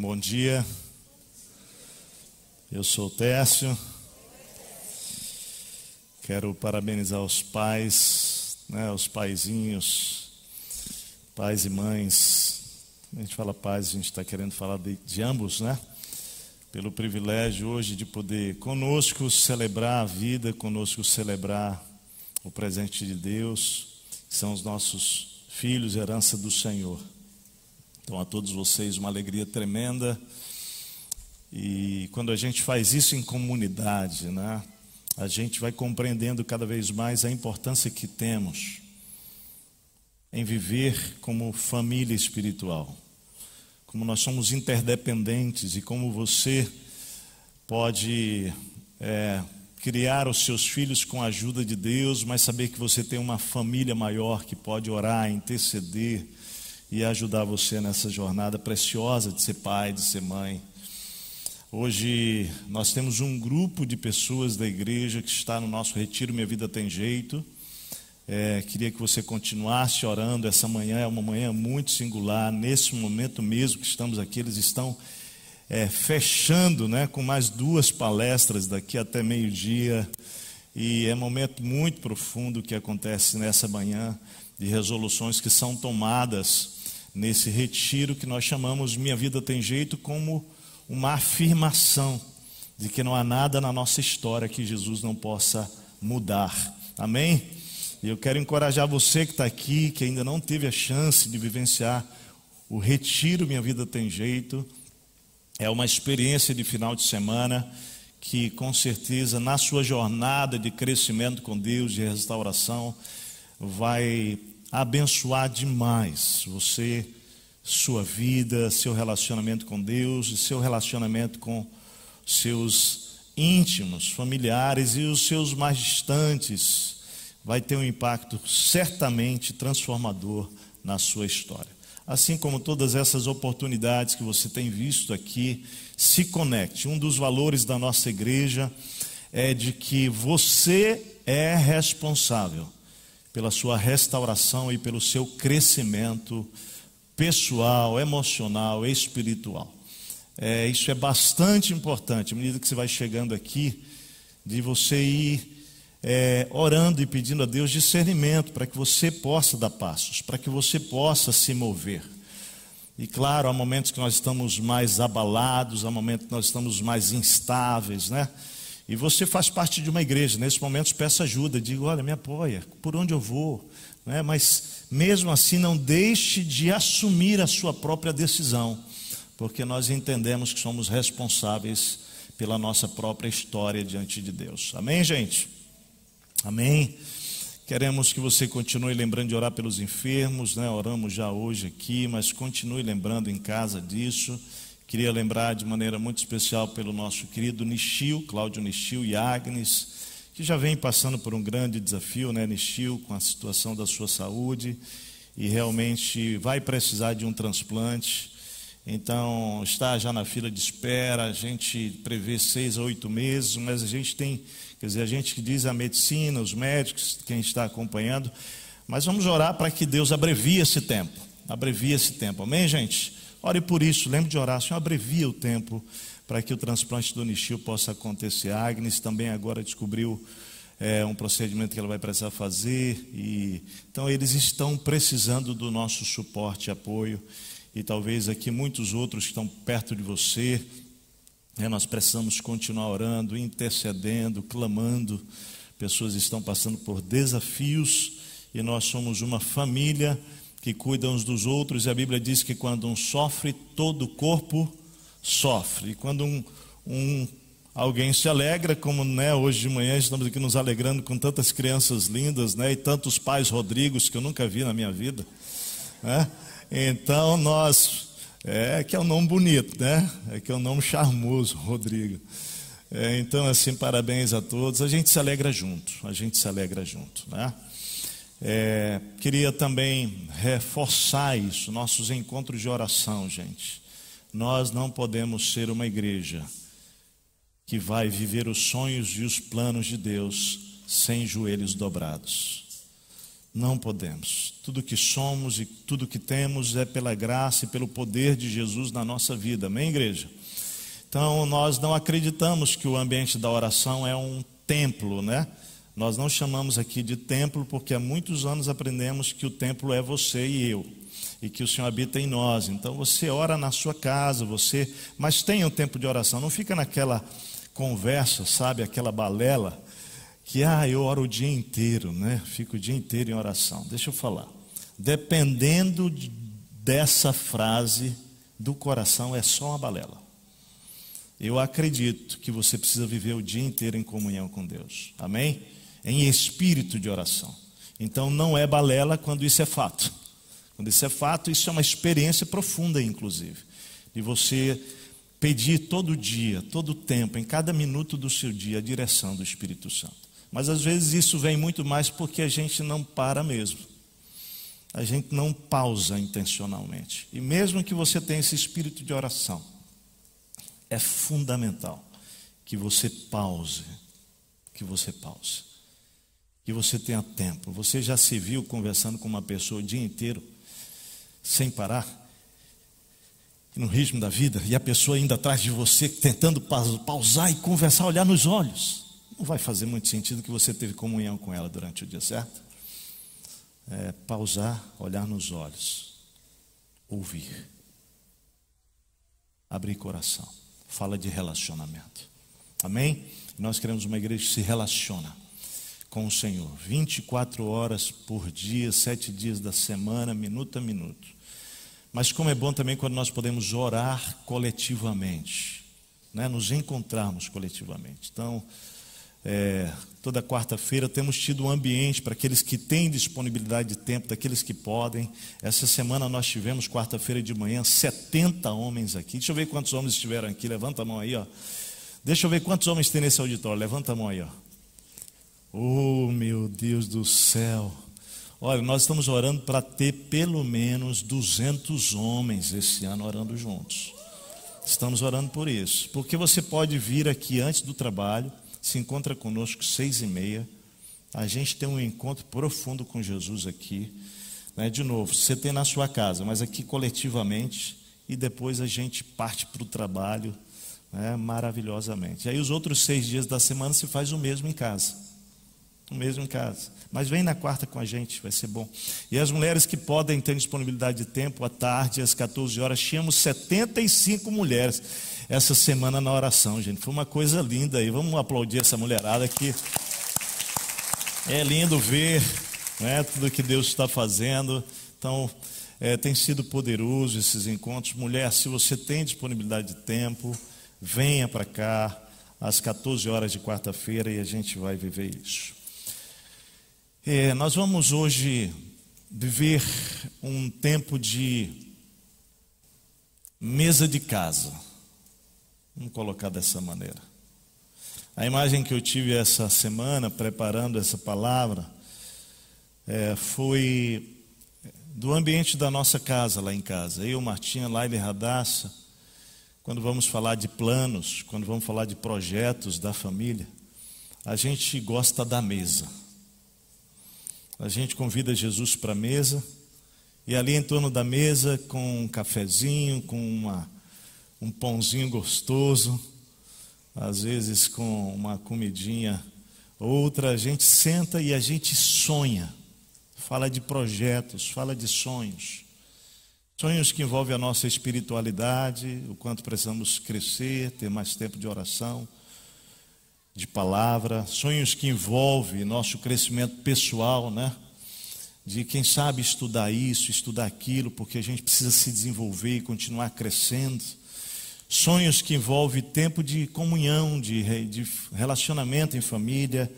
Bom dia. Eu sou o Técio. Quero parabenizar os pais, né, os paizinhos, pais e mães. A gente fala pais, a gente está querendo falar de, de ambos, né? Pelo privilégio hoje de poder conosco celebrar a vida, conosco celebrar o presente de Deus, que são os nossos filhos, herança do Senhor. Então, a todos vocês, uma alegria tremenda. E quando a gente faz isso em comunidade, né, a gente vai compreendendo cada vez mais a importância que temos em viver como família espiritual. Como nós somos interdependentes e como você pode é, criar os seus filhos com a ajuda de Deus, mas saber que você tem uma família maior que pode orar, interceder e ajudar você nessa jornada preciosa de ser pai, de ser mãe. Hoje nós temos um grupo de pessoas da igreja que está no nosso retiro Minha Vida Tem Jeito. É, queria que você continuasse orando. Essa manhã é uma manhã muito singular. Nesse momento mesmo que estamos aqui, eles estão é, fechando né, com mais duas palestras daqui até meio-dia. E é um momento muito profundo que acontece nessa manhã de resoluções que são tomadas nesse retiro que nós chamamos Minha Vida Tem Jeito como uma afirmação de que não há nada na nossa história que Jesus não possa mudar. Amém? E eu quero encorajar você que está aqui, que ainda não teve a chance de vivenciar o retiro Minha Vida Tem Jeito. É uma experiência de final de semana que, com certeza, na sua jornada de crescimento com Deus, de restauração, vai abençoar demais você, sua vida, seu relacionamento com Deus e seu relacionamento com seus íntimos, familiares e os seus mais distantes. Vai ter um impacto certamente transformador na sua história. Assim como todas essas oportunidades que você tem visto aqui, se conecte. Um dos valores da nossa igreja é de que você é responsável pela sua restauração e pelo seu crescimento pessoal, emocional, espiritual. É, isso é bastante importante, à medida que você vai chegando aqui, de você ir é, orando e pedindo a Deus discernimento para que você possa dar passos, para que você possa se mover. E claro, há momentos que nós estamos mais abalados, há momentos que nós estamos mais instáveis, né? E você faz parte de uma igreja, nesses momentos peça ajuda, diga, olha, me apoia, por onde eu vou, né? mas mesmo assim não deixe de assumir a sua própria decisão, porque nós entendemos que somos responsáveis pela nossa própria história diante de Deus. Amém, gente? Amém? Queremos que você continue lembrando de orar pelos enfermos, né? Oramos já hoje aqui, mas continue lembrando em casa disso. Queria lembrar de maneira muito especial pelo nosso querido Nishio, Cláudio Nishio e Agnes, que já vem passando por um grande desafio, né, Nishio, com a situação da sua saúde e realmente vai precisar de um transplante. Então, está já na fila de espera, a gente prevê seis a oito meses, mas a gente tem, quer dizer, a gente que diz a medicina, os médicos, quem está acompanhando, mas vamos orar para que Deus abrevie esse tempo, abrevie esse tempo, amém, gente? Ore por isso, lembre de orar, Senhor, abrevia o tempo para que o transplante do Nishio possa acontecer. A Agnes também agora descobriu é, um procedimento que ela vai precisar fazer. E, então, eles estão precisando do nosso suporte apoio. E talvez aqui muitos outros que estão perto de você. Né, nós precisamos continuar orando, intercedendo, clamando. Pessoas estão passando por desafios e nós somos uma família que cuidam uns dos outros, e a Bíblia diz que quando um sofre, todo o corpo sofre. E quando um, um alguém se alegra, como né, hoje de manhã estamos aqui nos alegrando com tantas crianças lindas, né, e tantos pais Rodrigos que eu nunca vi na minha vida. Né? Então nós, é que é um nome bonito, né? É que é um nome charmoso, Rodrigo. É, então, assim, parabéns a todos. A gente se alegra junto, a gente se alegra junto, né? É, queria também reforçar isso, nossos encontros de oração, gente. Nós não podemos ser uma igreja que vai viver os sonhos e os planos de Deus sem joelhos dobrados. Não podemos. Tudo que somos e tudo que temos é pela graça e pelo poder de Jesus na nossa vida. Amém, igreja? Então, nós não acreditamos que o ambiente da oração é um templo, né? Nós não chamamos aqui de templo porque há muitos anos aprendemos que o templo é você e eu e que o Senhor habita em nós. Então você ora na sua casa, você, mas tenha um tempo de oração. Não fica naquela conversa, sabe, aquela balela que ah, eu oro o dia inteiro, né? Fico o dia inteiro em oração. Deixa eu falar. Dependendo de, dessa frase do coração é só uma balela. Eu acredito que você precisa viver o dia inteiro em comunhão com Deus. Amém? Em espírito de oração. Então não é balela quando isso é fato. Quando isso é fato, isso é uma experiência profunda, inclusive, de você pedir todo dia, todo tempo, em cada minuto do seu dia, a direção do Espírito Santo. Mas às vezes isso vem muito mais porque a gente não para mesmo. A gente não pausa intencionalmente. E mesmo que você tenha esse espírito de oração, é fundamental que você pause, que você pause, que você tenha tempo. Você já se viu conversando com uma pessoa o dia inteiro sem parar, no ritmo da vida, e a pessoa indo atrás de você, tentando pausar e conversar, olhar nos olhos, não vai fazer muito sentido que você teve comunhão com ela durante o dia, certo? É, pausar, olhar nos olhos, ouvir, abrir coração, fala de relacionamento, amém? Nós queremos uma igreja que se relaciona com o Senhor, 24 horas por dia, sete dias da semana, minuto a minuto. Mas como é bom também quando nós podemos orar coletivamente, né? nos encontrarmos coletivamente. Então, é, toda quarta-feira temos tido um ambiente para aqueles que têm disponibilidade de tempo, daqueles que podem. Essa semana nós tivemos, quarta-feira de manhã, 70 homens aqui. Deixa eu ver quantos homens estiveram aqui. Levanta a mão aí, ó. Deixa eu ver quantos homens tem nesse auditório. Levanta a mão aí, ó. Oh, meu Deus do céu. Olha, nós estamos orando para ter pelo menos 200 homens esse ano orando juntos. Estamos orando por isso. Porque você pode vir aqui antes do trabalho, se encontra conosco seis e meia. A gente tem um encontro profundo com Jesus aqui. Né? De novo, você tem na sua casa, mas aqui coletivamente. E depois a gente parte para o trabalho né? maravilhosamente. Aí os outros seis dias da semana se faz o mesmo em casa o mesmo em casa. Mas vem na quarta com a gente, vai ser bom. E as mulheres que podem ter disponibilidade de tempo, à tarde, às 14 horas, tínhamos 75 mulheres essa semana na oração, gente. Foi uma coisa linda aí. Vamos aplaudir essa mulherada aqui. É lindo ver né, tudo que Deus está fazendo. Então, é, tem sido poderoso esses encontros. Mulher, se você tem disponibilidade de tempo, venha para cá às 14 horas de quarta-feira e a gente vai viver isso. É, nós vamos hoje viver um tempo de mesa de casa. Vamos colocar dessa maneira. A imagem que eu tive essa semana, preparando essa palavra, é, foi do ambiente da nossa casa lá em casa. Eu, Martinha, Laila e Radassa, quando vamos falar de planos, quando vamos falar de projetos da família, a gente gosta da mesa. A gente convida Jesus para a mesa, e ali em torno da mesa, com um cafezinho, com uma, um pãozinho gostoso, às vezes com uma comidinha outra, a gente senta e a gente sonha, fala de projetos, fala de sonhos. Sonhos que envolvem a nossa espiritualidade, o quanto precisamos crescer, ter mais tempo de oração, de palavra, sonhos que envolvem nosso crescimento pessoal, né? De quem sabe estudar isso, estudar aquilo, porque a gente precisa se desenvolver e continuar crescendo. Sonhos que envolvem tempo de comunhão, de, de relacionamento em família.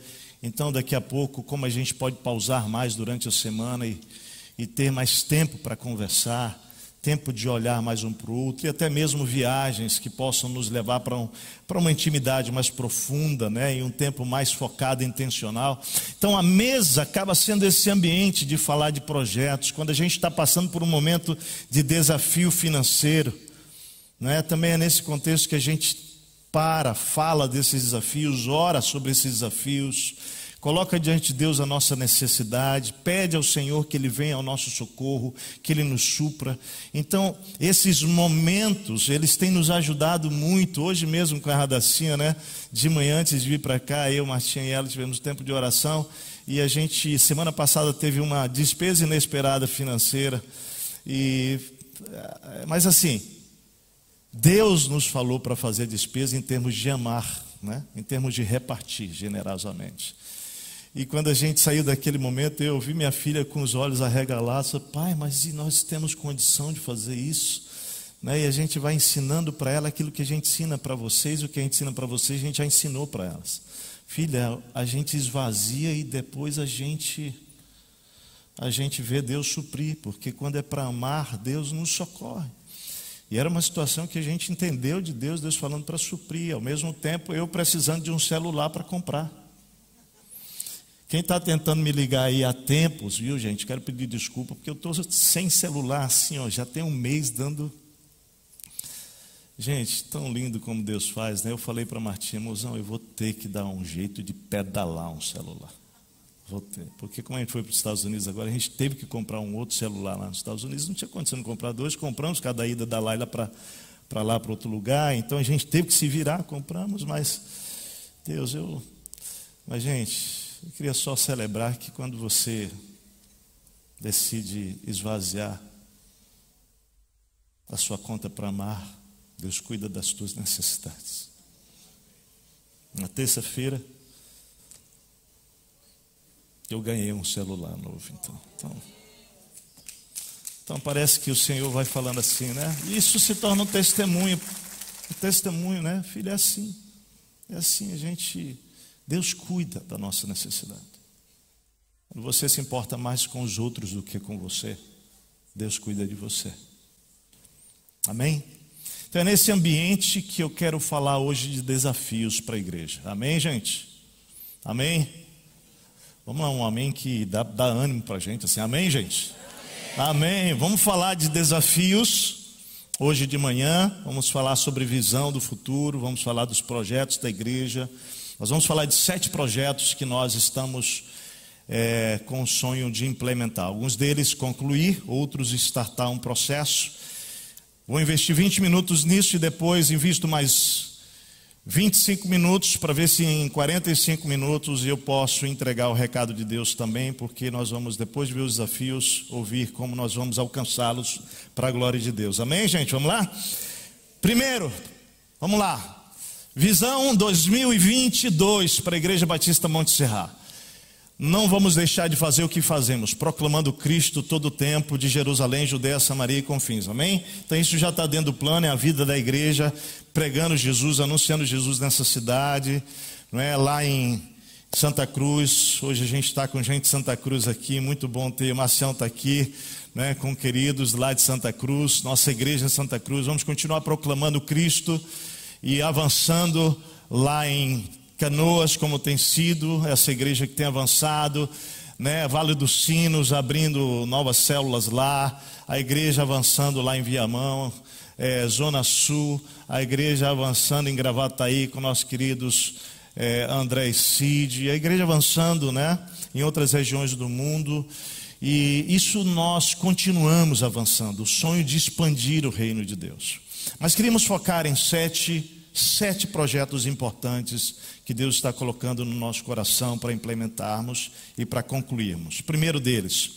Então, daqui a pouco, como a gente pode pausar mais durante a semana e, e ter mais tempo para conversar tempo de olhar mais um para o outro, e até mesmo viagens que possam nos levar para, um, uma intimidade mais profunda, né, e um tempo mais focado e intencional. Então a mesa acaba sendo esse ambiente de falar de projetos, quando a gente está passando por um momento de desafio financeiro. Né, também é nesse contexto que a gente para, fala desses desafios, ora sobre esses desafios, coloca diante de Deus a nossa necessidade, pede ao Senhor que Ele venha ao nosso socorro, que Ele nos supra. Então, esses momentos, eles têm nos ajudado muito. Hoje mesmo com a Radacinha, né? De manhã, antes de vir para cá, eu, Martinha e ela tivemos tempo de oração. E a gente, semana passada, teve uma despesa inesperada financeira. E, mas assim, Deus nos falou para fazer despesa em termos de amar, né? em termos de repartir generosamente. E quando a gente saiu daquele momento, eu vi minha filha com os olhos arregalados, pai, mas e nós temos condição de fazer isso? Né? E a gente vai ensinando para ela aquilo que a gente ensina para vocês, o que a gente ensina para vocês, a gente já ensinou para elas. Filha, a gente esvazia e depois a gente a gente vê Deus suprir, porque quando é para amar, Deus nos socorre. E era uma situação que a gente entendeu de Deus, Deus falando para suprir, ao mesmo tempo eu precisando de um celular para comprar. Quem está tentando me ligar aí há tempos, viu, gente? Quero pedir desculpa, porque eu estou sem celular assim, ó, já tem um mês dando. Gente, tão lindo como Deus faz, né? Eu falei para Martinha, mozão, eu vou ter que dar um jeito de pedalar um celular. Vou ter. Porque como a gente foi para os Estados Unidos agora, a gente teve que comprar um outro celular lá nos Estados Unidos, não tinha condição de comprar dois, compramos cada ida da Laila para para lá, para outro lugar, então a gente teve que se virar, compramos, mas Deus, eu. Mas, gente, eu queria só celebrar que quando você decide esvaziar a sua conta para amar, Deus cuida das tuas necessidades. Na terça-feira, eu ganhei um celular novo, então. então. Então parece que o Senhor vai falando assim, né? Isso se torna um testemunho. Um testemunho, né? Filho, é assim. É assim, a gente Deus cuida da nossa necessidade. Quando você se importa mais com os outros do que com você, Deus cuida de você. Amém? Então é nesse ambiente que eu quero falar hoje de desafios para a igreja. Amém, gente? Amém? Vamos lá, um amém que dá, dá ânimo para a gente. Assim, amém, gente? Amém. amém. Vamos falar de desafios hoje de manhã. Vamos falar sobre visão do futuro. Vamos falar dos projetos da igreja. Nós vamos falar de sete projetos que nós estamos é, com o sonho de implementar. Alguns deles concluir, outros startar um processo. Vou investir 20 minutos nisso e depois invisto mais 25 minutos para ver se em 45 minutos eu posso entregar o recado de Deus também, porque nós vamos, depois de ver os desafios, ouvir como nós vamos alcançá-los para a glória de Deus. Amém, gente? Vamos lá? Primeiro, vamos lá. Visão 2022 para a Igreja Batista Monte Serra. Não vamos deixar de fazer o que fazemos, proclamando Cristo todo o tempo, de Jerusalém, Judéia, Samaria e confins, amém? Então isso já está dentro do plano, é a vida da igreja, pregando Jesus, anunciando Jesus nessa cidade, não é? Lá em Santa Cruz, hoje a gente está com gente de Santa Cruz aqui, muito bom ter, o Marcião está aqui, né, com queridos lá de Santa Cruz, nossa igreja em Santa Cruz, vamos continuar proclamando Cristo, e avançando lá em Canoas, como tem sido essa igreja que tem avançado, né? Vale dos Sinos abrindo novas células lá, a igreja avançando lá em Viamão, é, Zona Sul, a igreja avançando em Gravataí com nossos queridos é, André e Cid, a igreja avançando, né? Em outras regiões do mundo. E isso nós continuamos avançando, o sonho de expandir o reino de Deus. Mas queríamos focar em sete, sete projetos importantes que Deus está colocando no nosso coração para implementarmos e para concluirmos. primeiro deles,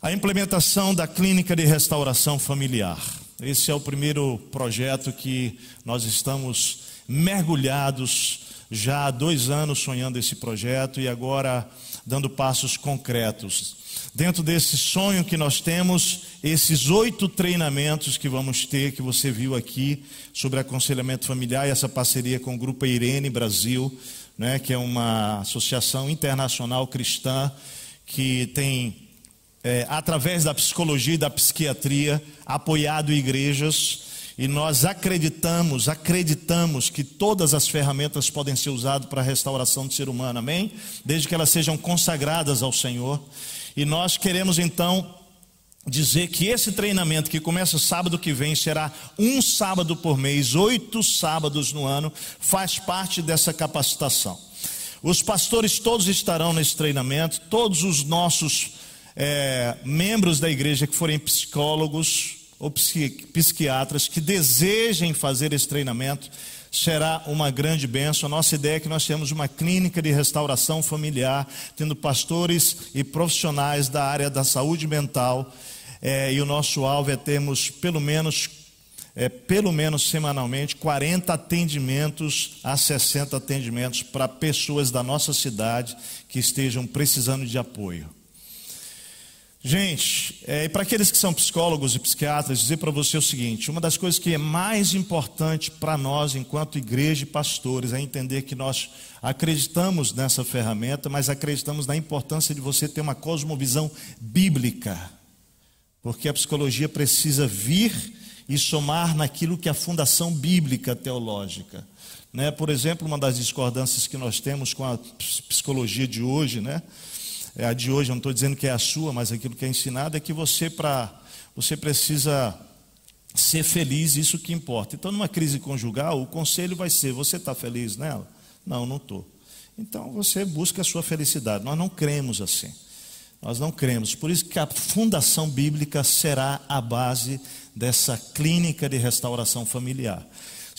a implementação da clínica de restauração familiar. Esse é o primeiro projeto que nós estamos mergulhados já há dois anos sonhando esse projeto e agora dando passos concretos. Dentro desse sonho que nós temos, esses oito treinamentos que vamos ter, que você viu aqui, sobre aconselhamento familiar e essa parceria com o Grupo Irene Brasil, né, que é uma associação internacional cristã que tem, é, através da psicologia e da psiquiatria, apoiado igrejas. E nós acreditamos, acreditamos que todas as ferramentas podem ser usadas para a restauração do ser humano, amém? Desde que elas sejam consagradas ao Senhor. E nós queremos então dizer que esse treinamento que começa sábado que vem será um sábado por mês, oito sábados no ano, faz parte dessa capacitação. Os pastores todos estarão nesse treinamento, todos os nossos é, membros da igreja que forem psicólogos ou psiquiatras que desejem fazer esse treinamento, será uma grande bênção. A nossa ideia é que nós temos uma clínica de restauração familiar, tendo pastores e profissionais da área da saúde mental, é, e o nosso alvo é termos pelo menos é, pelo menos semanalmente, 40 atendimentos a 60 atendimentos para pessoas da nossa cidade que estejam precisando de apoio. Gente, é, e para aqueles que são psicólogos e psiquiatras, dizer para você o seguinte: uma das coisas que é mais importante para nós, enquanto igreja e pastores, é entender que nós acreditamos nessa ferramenta, mas acreditamos na importância de você ter uma cosmovisão bíblica, porque a psicologia precisa vir e somar naquilo que é a fundação bíblica teológica. Né? Por exemplo, uma das discordâncias que nós temos com a psicologia de hoje, né? É a de hoje, eu não estou dizendo que é a sua, mas aquilo que é ensinado é que você, para você precisa ser feliz, isso que importa. Então, numa crise conjugal, o conselho vai ser: você está feliz nela? Não, não estou. Então, você busca a sua felicidade. Nós não cremos assim. Nós não cremos. Por isso que a fundação bíblica será a base dessa clínica de restauração familiar.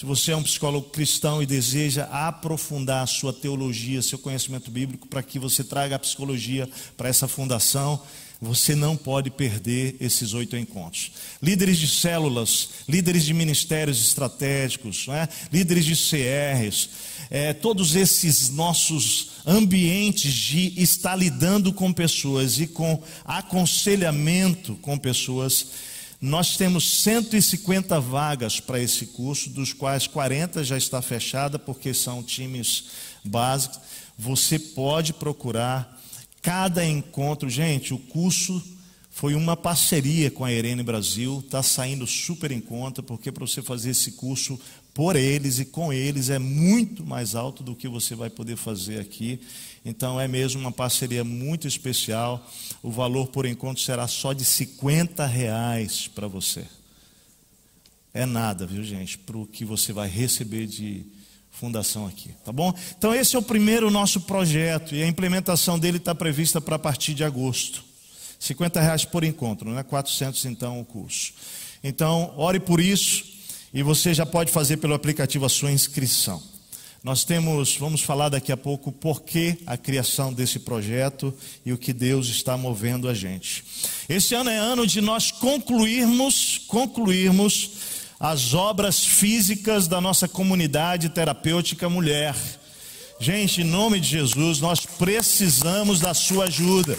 Se você é um psicólogo cristão e deseja aprofundar a sua teologia, seu conhecimento bíblico, para que você traga a psicologia para essa fundação, você não pode perder esses oito encontros. Líderes de células, líderes de ministérios estratégicos, é? líderes de CRs, é, todos esses nossos ambientes de estar lidando com pessoas e com aconselhamento com pessoas nós temos 150 vagas para esse curso, dos quais 40 já está fechada, porque são times básicos. Você pode procurar cada encontro. Gente, o curso foi uma parceria com a Irene Brasil, está saindo super em conta, porque para você fazer esse curso por eles e com eles é muito mais alto do que você vai poder fazer aqui. Então é mesmo uma parceria muito especial. O valor por encontro será só de 50 reais para você. É nada, viu gente, para o que você vai receber de fundação aqui, tá bom? Então esse é o primeiro nosso projeto e a implementação dele está prevista para a partir de agosto. 50 reais por encontro, não é 400 então o curso. Então ore por isso e você já pode fazer pelo aplicativo a sua inscrição. Nós temos, vamos falar daqui a pouco por que a criação desse projeto e o que Deus está movendo a gente. Esse ano é ano de nós concluirmos, concluirmos as obras físicas da nossa comunidade terapêutica mulher. Gente, em nome de Jesus, nós precisamos da sua ajuda.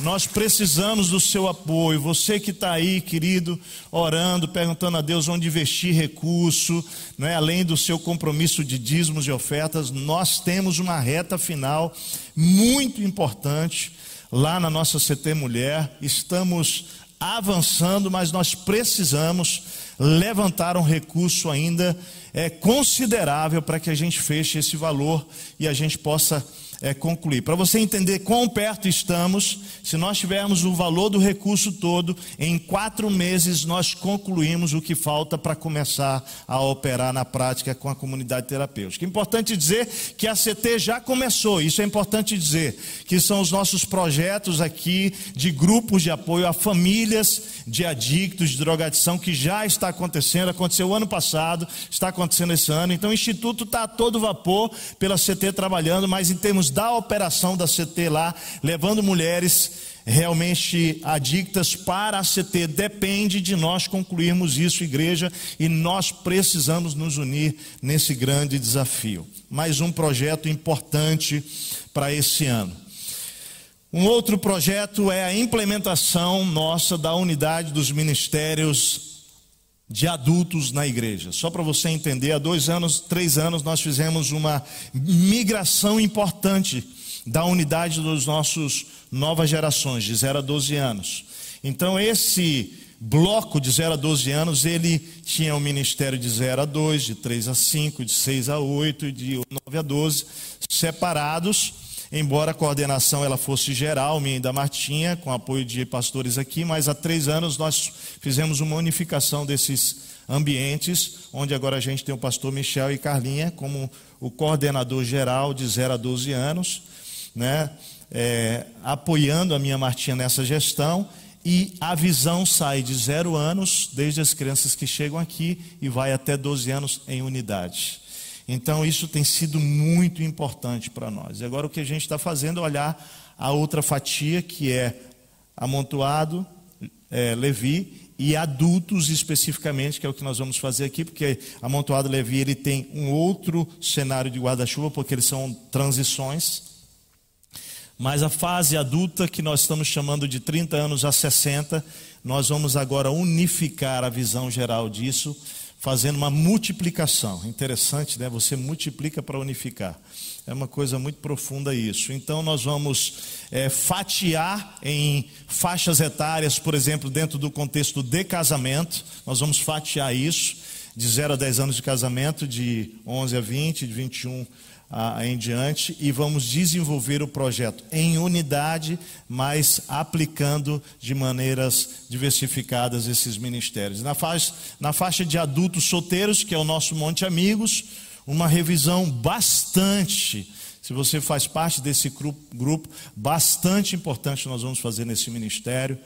Nós precisamos do seu apoio. Você que está aí, querido, orando, perguntando a Deus onde investir recurso, é? além do seu compromisso de dízimos e ofertas, nós temos uma reta final muito importante lá na nossa CT Mulher. Estamos avançando, mas nós precisamos levantar um recurso ainda é, considerável para que a gente feche esse valor e a gente possa é, concluir. Para você entender quão perto estamos, se nós tivermos o valor do recurso todo, em quatro meses nós concluímos o que falta para começar a operar na prática com a comunidade terapêutica. Importante dizer que a CT já começou, isso é importante dizer, que são os nossos projetos aqui de grupos de apoio a famílias de adictos, de drogadição, que já está acontecendo, aconteceu ano passado, está acontecendo esse ano. Então o Instituto está a todo vapor pela CT trabalhando, mas em termos da operação da CT lá, levando mulheres realmente adictas para a CT. Depende de nós concluirmos isso, igreja, e nós precisamos nos unir nesse grande desafio. Mais um projeto importante para esse ano. Um outro projeto é a implementação nossa da unidade dos ministérios de adultos na igreja. Só para você entender, há dois anos, três anos, nós fizemos uma migração importante da unidade dos nossos novas gerações, de 0 a 12 anos. Então, esse bloco de 0 a 12 anos, ele tinha o um ministério de 0 a 2, de 3 a 5, de 6 a 8 e de 9 a 12, separados embora a coordenação ela fosse geral, minha e da Martinha, com apoio de pastores aqui, mas há três anos nós fizemos uma unificação desses ambientes, onde agora a gente tem o pastor Michel e Carlinha como o coordenador geral de 0 a 12 anos, né? É, apoiando a minha Martinha nessa gestão e a visão sai de zero anos, desde as crianças que chegam aqui, e vai até 12 anos em unidade. Então, isso tem sido muito importante para nós. E agora, o que a gente está fazendo é olhar a outra fatia, que é amontoado, é, Levi, e adultos especificamente, que é o que nós vamos fazer aqui, porque amontoado Levi ele tem um outro cenário de guarda-chuva, porque eles são transições. Mas a fase adulta, que nós estamos chamando de 30 anos a 60, nós vamos agora unificar a visão geral disso, fazendo uma multiplicação. Interessante, né? Você multiplica para unificar. É uma coisa muito profunda isso. Então, nós vamos é, fatiar em faixas etárias, por exemplo, dentro do contexto de casamento, nós vamos fatiar isso, de 0 a 10 anos de casamento, de 11 a 20, de 21 a em diante e vamos desenvolver o projeto em unidade, mas aplicando de maneiras diversificadas esses ministérios. Na faixa, na faixa de adultos solteiros, que é o nosso Monte Amigos, uma revisão bastante, se você faz parte desse grupo, bastante importante nós vamos fazer nesse ministério.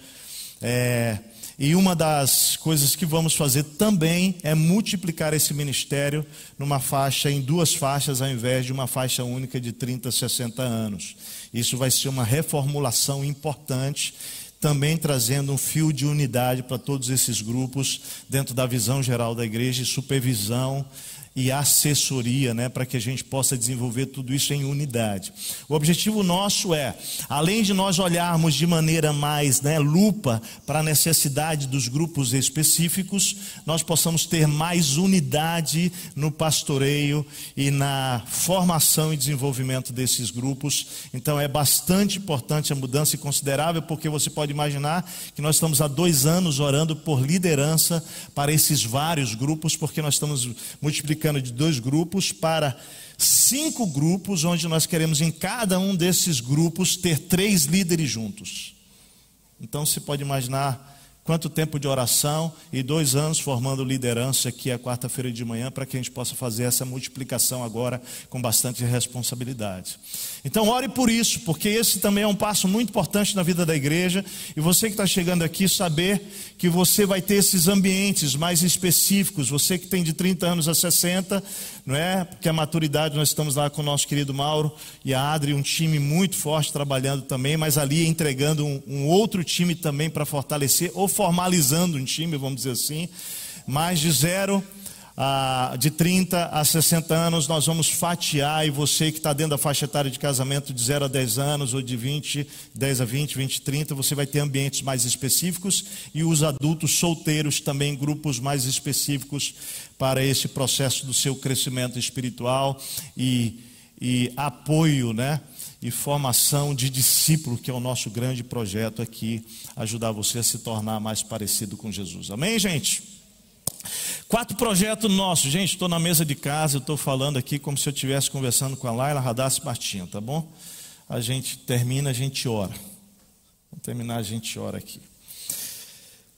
É, e uma das coisas que vamos fazer também é multiplicar esse ministério numa faixa, em duas faixas, ao invés de uma faixa única de 30, 60 anos. Isso vai ser uma reformulação importante, também trazendo um fio de unidade para todos esses grupos, dentro da visão geral da igreja e supervisão e assessoria, né, para que a gente possa desenvolver tudo isso em unidade. O objetivo nosso é, além de nós olharmos de maneira mais né, lupa para a necessidade dos grupos específicos, nós possamos ter mais unidade no pastoreio e na formação e desenvolvimento desses grupos. Então é bastante importante a mudança e considerável, porque você pode imaginar que nós estamos há dois anos orando por liderança para esses vários grupos, porque nós estamos multiplicando de dois grupos para cinco grupos, onde nós queremos em cada um desses grupos ter três líderes juntos. Então você pode imaginar quanto tempo de oração e dois anos formando liderança aqui a quarta-feira de manhã para que a gente possa fazer essa multiplicação agora com bastante responsabilidade. Então ore por isso, porque esse também é um passo muito importante na vida da igreja e você que está chegando aqui saber que você vai ter esses ambientes mais específicos, você que tem de 30 anos a 60, não é? Porque a maturidade nós estamos lá com o nosso querido Mauro e a Adri, um time muito forte trabalhando também, mas ali entregando um, um outro time também para fortalecer formalizando um time, vamos dizer assim, mais de zero. Ah, de 30 a 60 anos, nós vamos fatiar, e você que está dentro da faixa etária de casamento de 0 a 10 anos, ou de 20, 10 a 20, 20 a 30, você vai ter ambientes mais específicos, e os adultos solteiros também, grupos mais específicos para esse processo do seu crescimento espiritual e, e apoio, né? E formação de discípulo, que é o nosso grande projeto aqui, ajudar você a se tornar mais parecido com Jesus. Amém, gente? Quatro projetos nossos, gente. Estou na mesa de casa, estou falando aqui como se eu estivesse conversando com a Laila Radassi Martinho, tá bom? A gente termina, a gente ora. Vamos terminar, a gente ora aqui.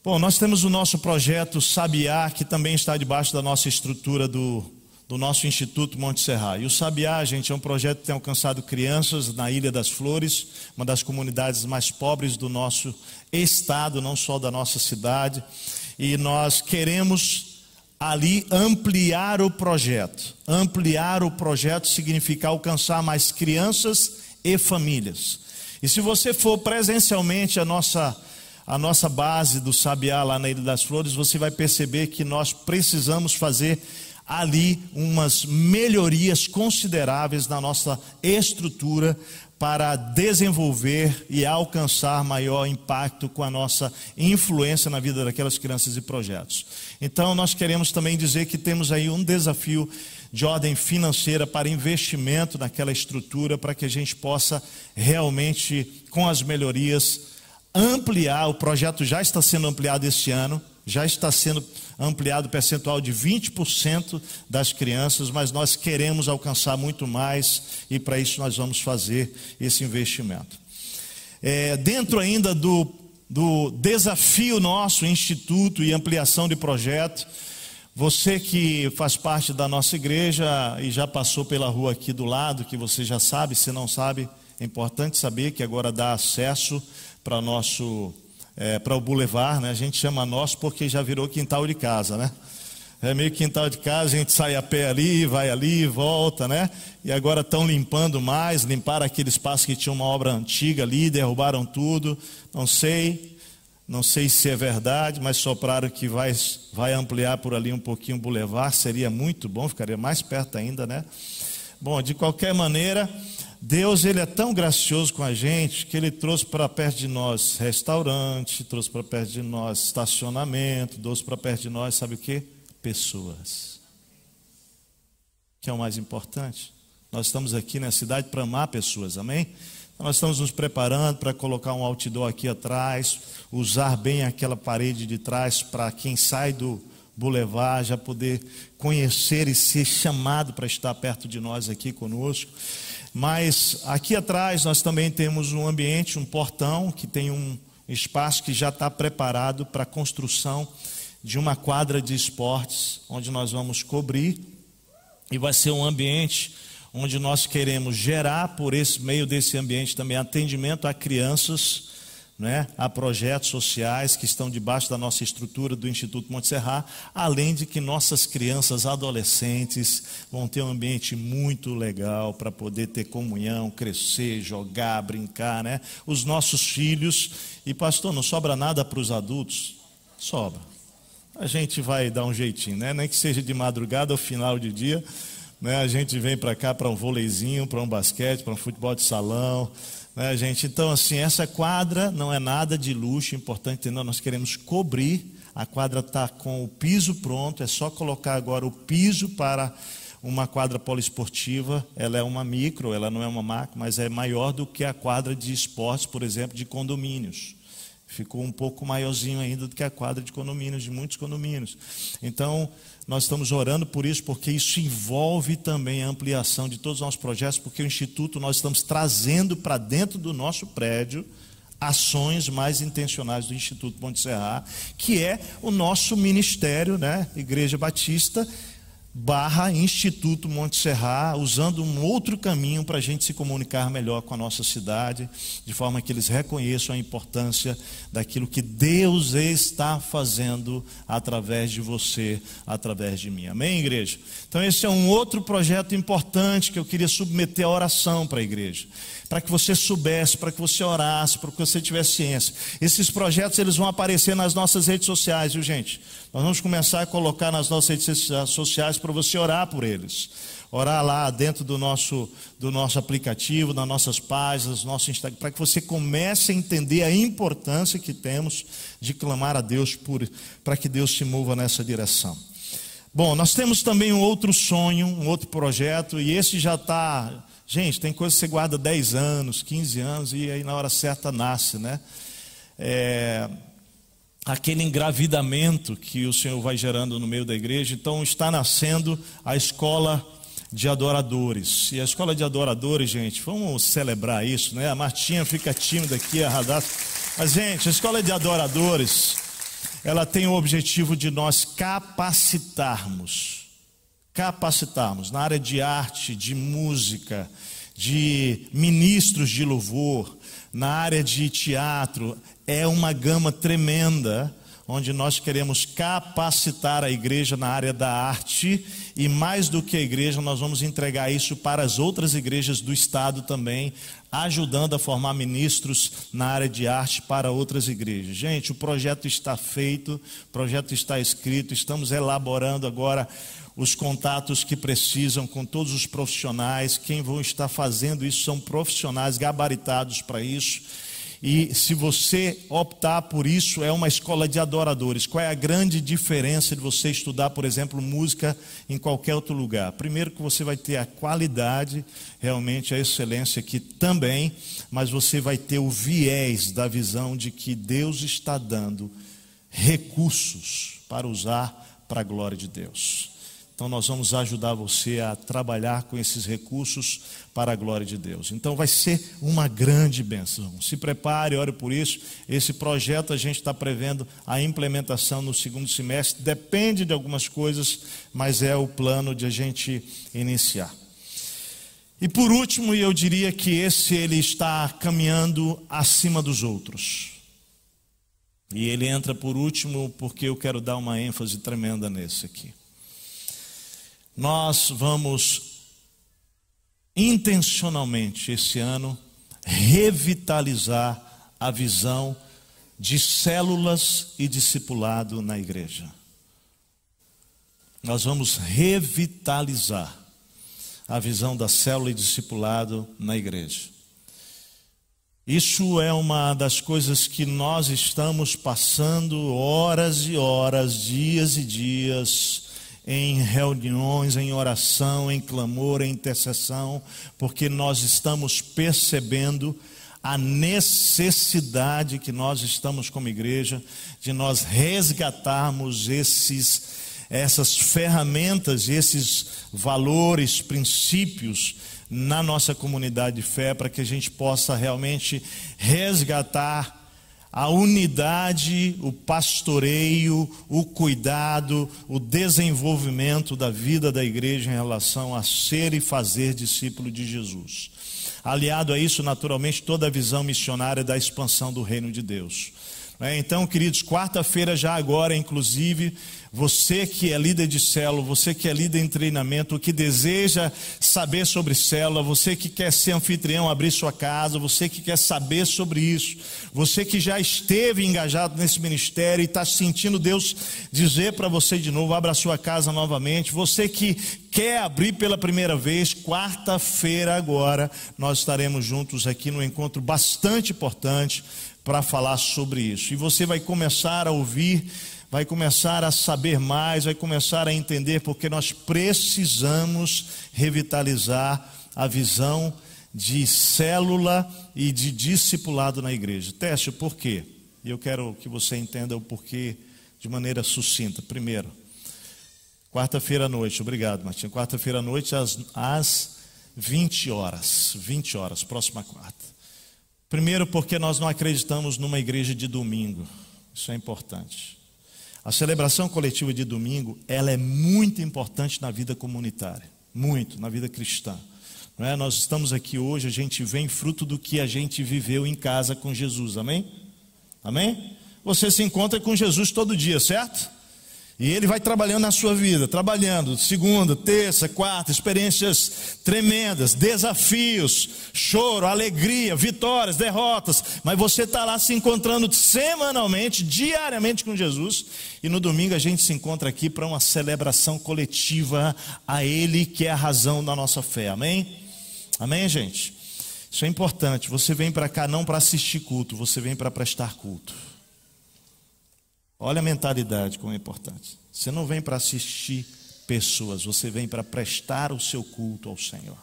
Bom, nós temos o nosso projeto Sabiá, que também está debaixo da nossa estrutura do do nosso Instituto Monte Serra. E o Sabiá, gente, é um projeto que tem alcançado crianças na Ilha das Flores, uma das comunidades mais pobres do nosso estado, não só da nossa cidade. E nós queremos ali ampliar o projeto. Ampliar o projeto significa alcançar mais crianças e famílias. E se você for presencialmente a nossa a nossa base do Sabiá lá na Ilha das Flores, você vai perceber que nós precisamos fazer ali umas melhorias consideráveis na nossa estrutura para desenvolver e alcançar maior impacto com a nossa influência na vida daquelas crianças e projetos. Então, nós queremos também dizer que temos aí um desafio de ordem financeira para investimento naquela estrutura, para que a gente possa realmente, com as melhorias, ampliar. O projeto já está sendo ampliado este ano, já está sendo ampliado o percentual de 20% das crianças, mas nós queremos alcançar muito mais e para isso nós vamos fazer esse investimento. É, dentro ainda do, do desafio nosso, Instituto e ampliação de projeto, Você que faz parte da nossa igreja e já passou pela rua aqui do lado, que você já sabe, se não sabe, é importante saber que agora dá acesso para nosso é, para o Boulevard, né? A gente chama nosso porque já virou quintal de casa, né? É meio quintal de casa, a gente sai a pé ali, vai ali, volta, né? E agora estão limpando mais, limparam aquele espaço que tinha uma obra antiga ali, derrubaram tudo. Não sei, não sei se é verdade, mas sopraram que vai, vai ampliar por ali um pouquinho o bulevar, seria muito bom, ficaria mais perto ainda, né? Bom, de qualquer maneira, Deus ele é tão gracioso com a gente que ele trouxe para perto de nós restaurante, trouxe para perto de nós estacionamento, trouxe para perto de nós, sabe o que? Pessoas. Que é o mais importante. Nós estamos aqui na cidade para amar pessoas, amém? Nós estamos nos preparando para colocar um outdoor aqui atrás, usar bem aquela parede de trás para quem sai do Boulevard já poder conhecer e ser chamado para estar perto de nós aqui conosco. Mas aqui atrás nós também temos um ambiente, um portão que tem um espaço que já está preparado para a construção de uma quadra de esportes, onde nós vamos cobrir. E vai ser um ambiente onde nós queremos gerar por esse meio desse ambiente também atendimento a crianças, né, a projetos sociais que estão debaixo da nossa estrutura do Instituto Monte Serra, além de que nossas crianças adolescentes vão ter um ambiente muito legal para poder ter comunhão, crescer, jogar, brincar, né? Os nossos filhos e pastor, não sobra nada para os adultos? Sobra. A gente vai dar um jeitinho, né? Nem que seja de madrugada ou final de dia né? A gente vem para cá para um vôleizinho, para um basquete, para um futebol de salão. Né, gente? Então, assim, essa quadra não é nada de luxo, importante entender, nós queremos cobrir. A quadra está com o piso pronto, é só colocar agora o piso para uma quadra poliesportiva. Ela é uma micro, ela não é uma macro, mas é maior do que a quadra de esportes, por exemplo, de condomínios. Ficou um pouco maiorzinho ainda do que a quadra de condomínios, de muitos condomínios. Então, nós estamos orando por isso, porque isso envolve também a ampliação de todos os nossos projetos, porque o Instituto nós estamos trazendo para dentro do nosso prédio ações mais intencionais do Instituto Monte Serra, que é o nosso ministério, né, Igreja Batista, barra Instituto Monte Serra, usando um outro caminho para a gente se comunicar melhor com a nossa cidade, de forma que eles reconheçam a importância daquilo que Deus está fazendo através de você, através de mim. Amém, igreja? Então, esse é um outro projeto importante que eu queria submeter a oração para a igreja para que você soubesse, para que você orasse, para que você tivesse ciência. Esses projetos eles vão aparecer nas nossas redes sociais, viu gente? Nós vamos começar a colocar nas nossas redes sociais para você orar por eles. Orar lá dentro do nosso, do nosso aplicativo, nas nossas páginas, nosso Instagram, para que você comece a entender a importância que temos de clamar a Deus por, para que Deus se mova nessa direção. Bom, nós temos também um outro sonho, um outro projeto, e esse já está Gente, tem coisa que você guarda 10 anos, 15 anos e aí na hora certa nasce, né? É, aquele engravidamento que o Senhor vai gerando no meio da igreja. Então está nascendo a escola de adoradores. E a escola de adoradores, gente, vamos celebrar isso, né? A Martinha fica tímida aqui, a Radassa. Mas, gente, a escola de adoradores, ela tem o objetivo de nós capacitarmos capacitarmos na área de arte, de música, de ministros de louvor, na área de teatro, é uma gama tremenda onde nós queremos capacitar a igreja na área da arte e mais do que a igreja, nós vamos entregar isso para as outras igrejas do estado também, ajudando a formar ministros na área de arte para outras igrejas. Gente, o projeto está feito, o projeto está escrito, estamos elaborando agora os contatos que precisam com todos os profissionais, quem vão estar fazendo isso são profissionais gabaritados para isso. E se você optar por isso, é uma escola de adoradores. Qual é a grande diferença de você estudar, por exemplo, música em qualquer outro lugar? Primeiro, que você vai ter a qualidade, realmente a excelência aqui também, mas você vai ter o viés da visão de que Deus está dando recursos para usar para a glória de Deus. Então, nós vamos ajudar você a trabalhar com esses recursos para a glória de Deus. Então, vai ser uma grande bênção. Se prepare, ore por isso. Esse projeto a gente está prevendo a implementação no segundo semestre. Depende de algumas coisas, mas é o plano de a gente iniciar. E por último, eu diria que esse ele está caminhando acima dos outros. E ele entra por último porque eu quero dar uma ênfase tremenda nesse aqui nós vamos intencionalmente esse ano revitalizar a visão de células e discipulado na igreja. Nós vamos revitalizar a visão da célula e discipulado na igreja. Isso é uma das coisas que nós estamos passando horas e horas, dias e dias, em reuniões, em oração, em clamor, em intercessão, porque nós estamos percebendo a necessidade que nós estamos como igreja de nós resgatarmos esses essas ferramentas, esses valores, princípios na nossa comunidade de fé para que a gente possa realmente resgatar a unidade, o pastoreio, o cuidado, o desenvolvimento da vida da igreja em relação a ser e fazer discípulo de Jesus. Aliado a isso, naturalmente, toda a visão missionária da expansão do reino de Deus. Né? Então, queridos, quarta-feira já agora, inclusive, você que é líder de célula, você que é líder em treinamento, que deseja saber sobre célula, você que quer ser anfitrião, abrir sua casa, você que quer saber sobre isso, você que já esteve engajado nesse ministério e está sentindo Deus dizer para você de novo, abra sua casa novamente, você que quer abrir pela primeira vez, quarta-feira agora, nós estaremos juntos aqui num encontro bastante importante para falar sobre isso. E você vai começar a ouvir vai começar a saber mais, vai começar a entender, porque nós precisamos revitalizar a visão de célula e de discipulado na igreja. Teste, por quê? E eu quero que você entenda o porquê de maneira sucinta. Primeiro, quarta-feira à noite, obrigado, Martinho. Quarta-feira à noite, às, às 20 horas. 20 horas, próxima quarta. Primeiro, porque nós não acreditamos numa igreja de domingo. Isso é importante. A celebração coletiva de domingo, ela é muito importante na vida comunitária, muito, na vida cristã. É? Nós estamos aqui hoje, a gente vem fruto do que a gente viveu em casa com Jesus, amém? Amém? Você se encontra com Jesus todo dia, certo? E ele vai trabalhando na sua vida, trabalhando, segunda, terça, quarta, experiências tremendas, desafios, choro, alegria, vitórias, derrotas. Mas você está lá se encontrando semanalmente, diariamente com Jesus. E no domingo a gente se encontra aqui para uma celebração coletiva a Ele, que é a razão da nossa fé. Amém? Amém, gente? Isso é importante. Você vem para cá não para assistir culto, você vem para prestar culto. Olha a mentalidade como é importante. Você não vem para assistir pessoas, você vem para prestar o seu culto ao Senhor.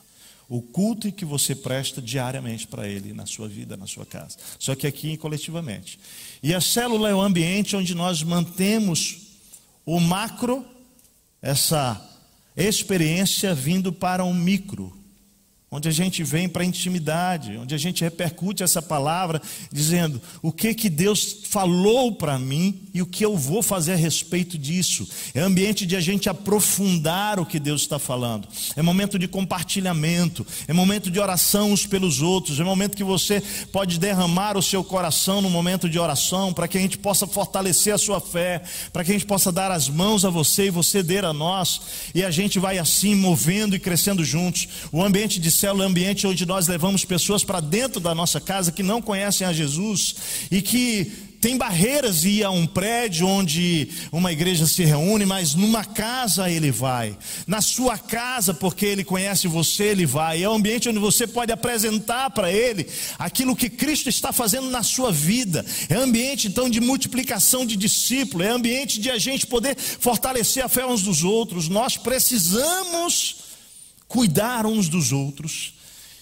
O culto que você presta diariamente para Ele na sua vida, na sua casa. Só que aqui coletivamente. E a célula é o ambiente onde nós mantemos o macro, essa experiência vindo para um micro onde a gente vem para a intimidade, onde a gente repercute essa palavra, dizendo o que que Deus falou para mim e o que eu vou fazer a respeito disso. É ambiente de a gente aprofundar o que Deus está falando. É momento de compartilhamento, é momento de oração uns pelos outros, é momento que você pode derramar o seu coração no momento de oração, para que a gente possa fortalecer a sua fé, para que a gente possa dar as mãos a você e você der a nós, e a gente vai assim movendo e crescendo juntos. O ambiente de célula é um ambiente onde nós levamos pessoas para dentro da nossa casa que não conhecem a Jesus e que tem barreiras ir a um prédio onde uma igreja se reúne, mas numa casa ele vai. Na sua casa, porque ele conhece você, ele vai. É um ambiente onde você pode apresentar para ele aquilo que Cristo está fazendo na sua vida. É ambiente então de multiplicação de discípulos, é ambiente de a gente poder fortalecer a fé uns dos outros. Nós precisamos cuidar uns dos outros.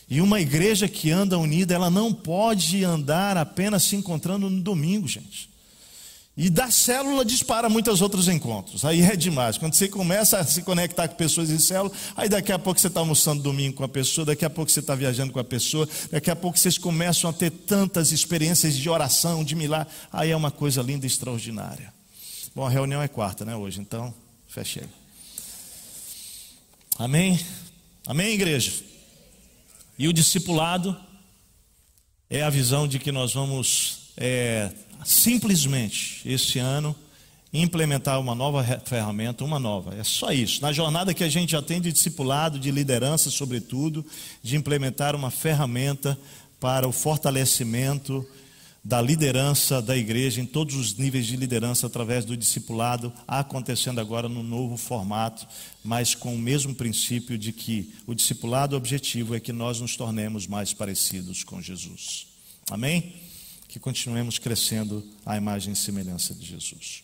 E uma igreja que anda unida, ela não pode andar apenas se encontrando no domingo, gente. E da célula dispara muitos outros encontros. Aí é demais. Quando você começa a se conectar com pessoas em célula, aí daqui a pouco você está almoçando domingo com a pessoa, daqui a pouco você está viajando com a pessoa, daqui a pouco vocês começam a ter tantas experiências de oração, de milagre. Aí é uma coisa linda e extraordinária. Bom, a reunião é quarta, né, hoje, então fechei. Amém? Amém, igreja? E o discipulado é a visão de que nós vamos é, simplesmente esse ano implementar uma nova ferramenta, uma nova. É só isso. Na jornada que a gente já tem de discipulado, de liderança, sobretudo, de implementar uma ferramenta para o fortalecimento da liderança da igreja em todos os níveis de liderança através do discipulado, acontecendo agora no novo formato, mas com o mesmo princípio de que o discipulado objetivo é que nós nos tornemos mais parecidos com Jesus. Amém? que continuemos crescendo à imagem e semelhança de Jesus.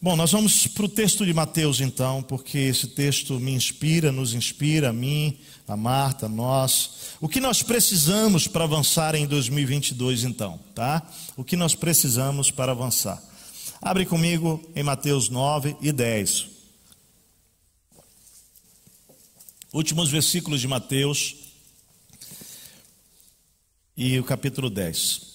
Bom, nós vamos para o texto de Mateus então, porque esse texto me inspira, nos inspira, a mim, a Marta, nós. O que nós precisamos para avançar em 2022 então, tá? O que nós precisamos para avançar? Abre comigo em Mateus 9 e 10. Últimos versículos de Mateus e o capítulo 10.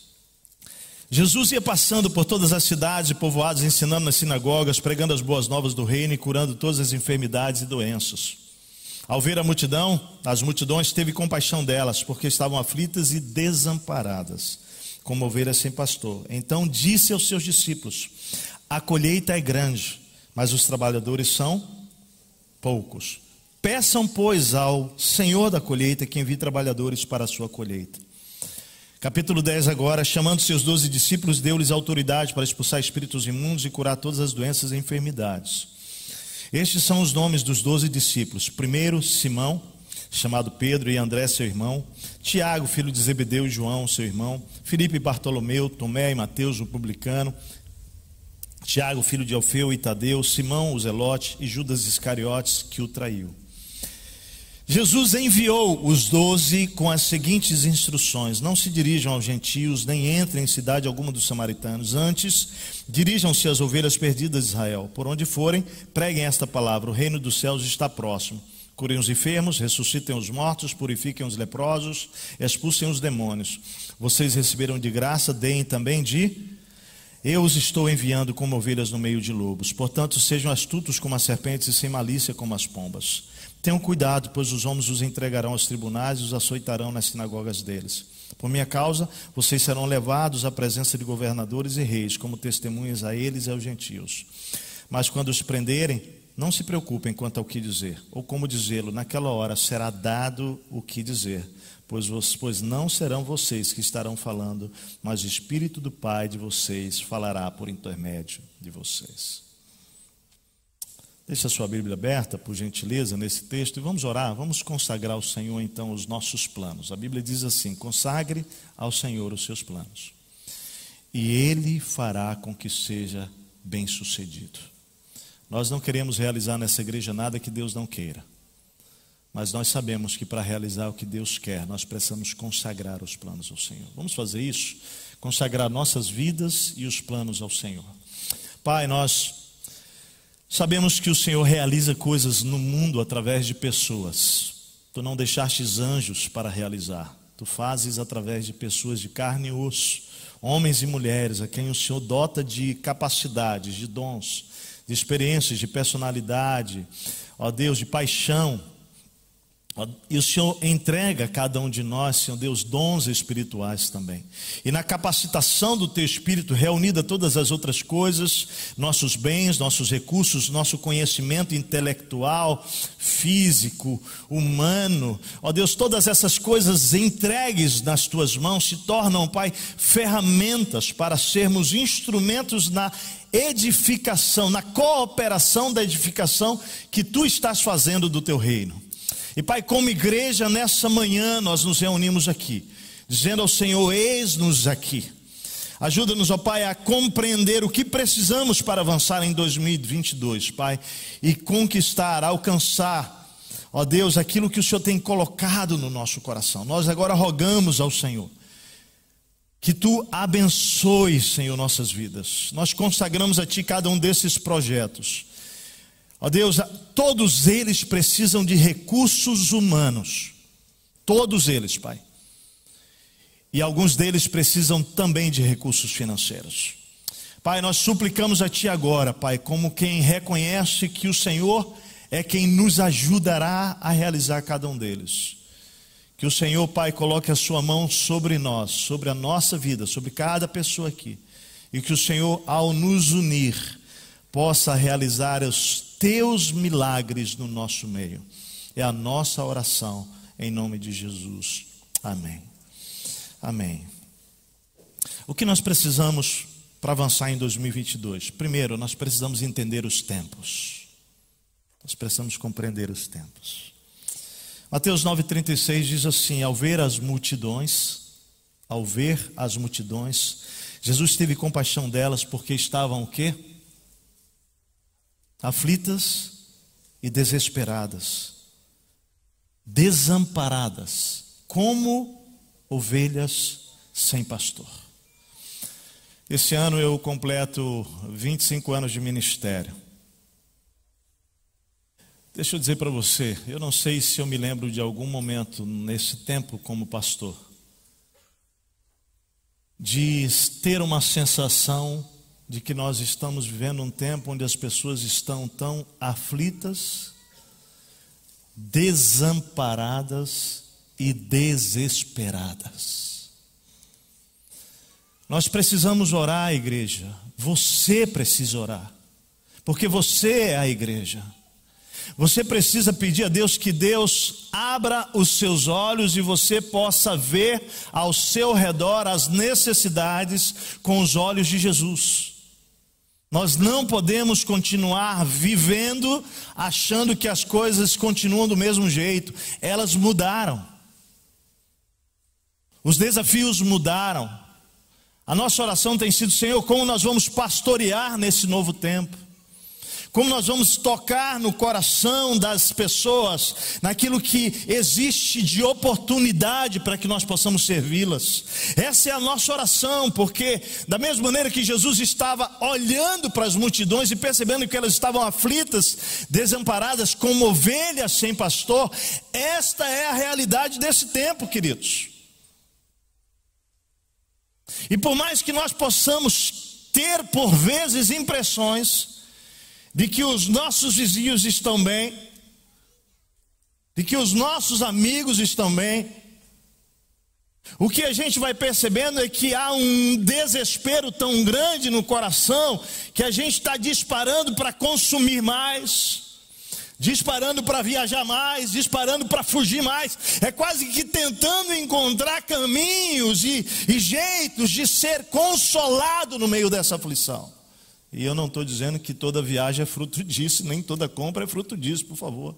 Jesus ia passando por todas as cidades e povoados, ensinando nas sinagogas, pregando as boas novas do reino e curando todas as enfermidades e doenças. Ao ver a multidão, as multidões teve compaixão delas, porque estavam aflitas e desamparadas, como ovelhas sem pastor. Então disse aos seus discípulos: A colheita é grande, mas os trabalhadores são poucos. Peçam, pois, ao Senhor da colheita que envie trabalhadores para a sua colheita. Capítulo 10 agora, chamando seus doze discípulos, deu-lhes autoridade para expulsar espíritos imundos e curar todas as doenças e enfermidades. Estes são os nomes dos doze discípulos. Primeiro, Simão, chamado Pedro, e André, seu irmão. Tiago, filho de Zebedeu e João, seu irmão. Filipe e Bartolomeu, Tomé e Mateus, o publicano. Tiago, filho de Alfeu e Tadeu. Simão, o zelote. E Judas Iscariotes, que o traiu. Jesus enviou os doze com as seguintes instruções: Não se dirijam aos gentios, nem entrem em cidade alguma dos samaritanos. Antes, dirijam-se às ovelhas perdidas de Israel. Por onde forem, preguem esta palavra: O reino dos céus está próximo. Curem os enfermos, ressuscitem os mortos, purifiquem os leprosos, expulsem os demônios. Vocês receberam de graça, deem também de. Eu os estou enviando como ovelhas no meio de lobos. Portanto, sejam astutos como as serpentes e sem malícia como as pombas. Tenham cuidado, pois os homens os entregarão aos tribunais e os açoitarão nas sinagogas deles. Por minha causa, vocês serão levados à presença de governadores e reis, como testemunhas a eles e aos gentios. Mas quando os prenderem, não se preocupem quanto ao que dizer, ou como dizê-lo, naquela hora será dado o que dizer, pois, pois não serão vocês que estarão falando, mas o Espírito do Pai de vocês falará por intermédio de vocês. Deixe a sua Bíblia aberta, por gentileza, nesse texto e vamos orar, vamos consagrar ao Senhor então os nossos planos. A Bíblia diz assim: consagre ao Senhor os seus planos, e Ele fará com que seja bem sucedido. Nós não queremos realizar nessa igreja nada que Deus não queira, mas nós sabemos que para realizar o que Deus quer, nós precisamos consagrar os planos ao Senhor. Vamos fazer isso? Consagrar nossas vidas e os planos ao Senhor. Pai, nós Sabemos que o Senhor realiza coisas no mundo através de pessoas. Tu não deixastes anjos para realizar. Tu fazes através de pessoas de carne e osso, homens e mulheres, a quem o Senhor dota de capacidades, de dons, de experiências, de personalidade, ó Deus, de paixão, e o Senhor entrega a cada um de nós, Senhor Deus, dons espirituais também. E na capacitação do Teu Espírito, reunida todas as outras coisas, nossos bens, nossos recursos, nosso conhecimento intelectual, físico, humano, ó Deus, todas essas coisas entregues nas Tuas mãos se tornam, Pai, ferramentas para sermos instrumentos na edificação, na cooperação da edificação que Tu estás fazendo do Teu reino. E Pai, como igreja, nessa manhã nós nos reunimos aqui, dizendo ao Senhor: eis-nos aqui. Ajuda-nos, ó Pai, a compreender o que precisamos para avançar em 2022, Pai, e conquistar, alcançar, ó Deus, aquilo que o Senhor tem colocado no nosso coração. Nós agora rogamos ao Senhor Que tu abençoe, Senhor, nossas vidas. Nós consagramos a Ti cada um desses projetos. Ó Deus, todos eles precisam de recursos humanos. Todos eles, Pai. E alguns deles precisam também de recursos financeiros. Pai, nós suplicamos a Ti agora, Pai, como quem reconhece que o Senhor é quem nos ajudará a realizar cada um deles. Que o Senhor, Pai, coloque a Sua mão sobre nós, sobre a nossa vida, sobre cada pessoa aqui. E que o Senhor, ao nos unir, possa realizar os Teus milagres no nosso meio. É a nossa oração, em nome de Jesus. Amém. Amém. O que nós precisamos para avançar em 2022? Primeiro, nós precisamos entender os tempos. Nós precisamos compreender os tempos. Mateus 9,36 diz assim: Ao ver as multidões, ao ver as multidões, Jesus teve compaixão delas porque estavam o quê? Aflitas e desesperadas, desamparadas, como ovelhas sem pastor. Esse ano eu completo 25 anos de ministério. Deixa eu dizer para você, eu não sei se eu me lembro de algum momento nesse tempo como pastor, de ter uma sensação de que nós estamos vivendo um tempo onde as pessoas estão tão aflitas, desamparadas e desesperadas. Nós precisamos orar, igreja. Você precisa orar. Porque você é a igreja. Você precisa pedir a Deus que Deus abra os seus olhos e você possa ver ao seu redor as necessidades com os olhos de Jesus. Nós não podemos continuar vivendo achando que as coisas continuam do mesmo jeito. Elas mudaram. Os desafios mudaram. A nossa oração tem sido, Senhor, como nós vamos pastorear nesse novo tempo? Como nós vamos tocar no coração das pessoas, naquilo que existe de oportunidade para que nós possamos servi-las. Essa é a nossa oração, porque, da mesma maneira que Jesus estava olhando para as multidões e percebendo que elas estavam aflitas, desamparadas, como ovelhas sem pastor, esta é a realidade desse tempo, queridos. E por mais que nós possamos ter por vezes impressões de que os nossos vizinhos estão bem, de que os nossos amigos estão bem, o que a gente vai percebendo é que há um desespero tão grande no coração que a gente está disparando para consumir mais disparando para viajar mais, disparando para fugir mais, é quase que tentando encontrar caminhos e, e jeitos de ser consolado no meio dessa aflição. E eu não estou dizendo que toda viagem é fruto disso, nem toda compra é fruto disso, por favor.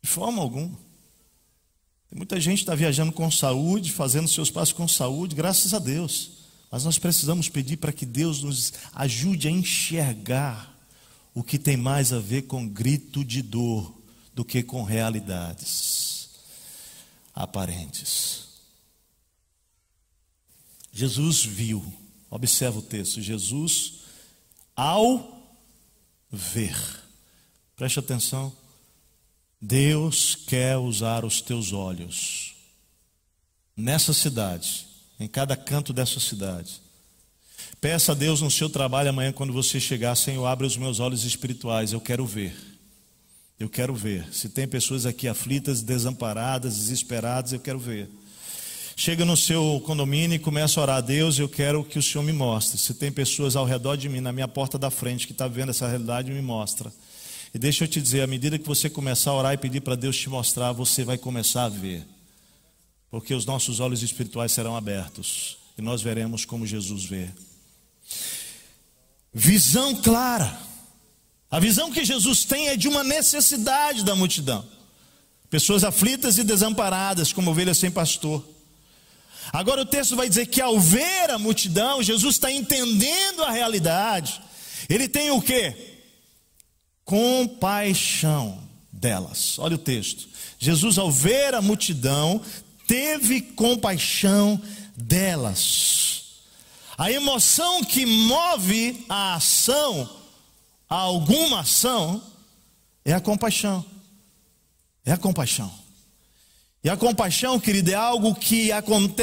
De forma alguma. Tem muita gente está viajando com saúde, fazendo seus passos com saúde, graças a Deus. Mas nós precisamos pedir para que Deus nos ajude a enxergar o que tem mais a ver com grito de dor do que com realidades aparentes. Jesus viu, observa o texto, Jesus ao ver, preste atenção, Deus quer usar os teus olhos nessa cidade, em cada canto dessa cidade, Peça a Deus no seu trabalho amanhã, quando você chegar, Senhor, abre os meus olhos espirituais, eu quero ver. Eu quero ver. Se tem pessoas aqui aflitas, desamparadas, desesperadas, eu quero ver. Chega no seu condomínio e começa a orar a Deus, eu quero que o Senhor me mostre. Se tem pessoas ao redor de mim, na minha porta da frente, que está vendo essa realidade, me mostra. E deixa eu te dizer, à medida que você começar a orar e pedir para Deus te mostrar, você vai começar a ver. Porque os nossos olhos espirituais serão abertos e nós veremos como Jesus vê. Visão clara. A visão que Jesus tem é de uma necessidade da multidão. Pessoas aflitas e desamparadas, como ovelhas sem pastor. Agora o texto vai dizer que ao ver a multidão, Jesus está entendendo a realidade. Ele tem o que? Compaixão delas. Olha o texto. Jesus, ao ver a multidão, teve compaixão delas. A emoção que move a ação, a alguma ação, é a compaixão. É a compaixão. E a compaixão, querido, é algo que acontece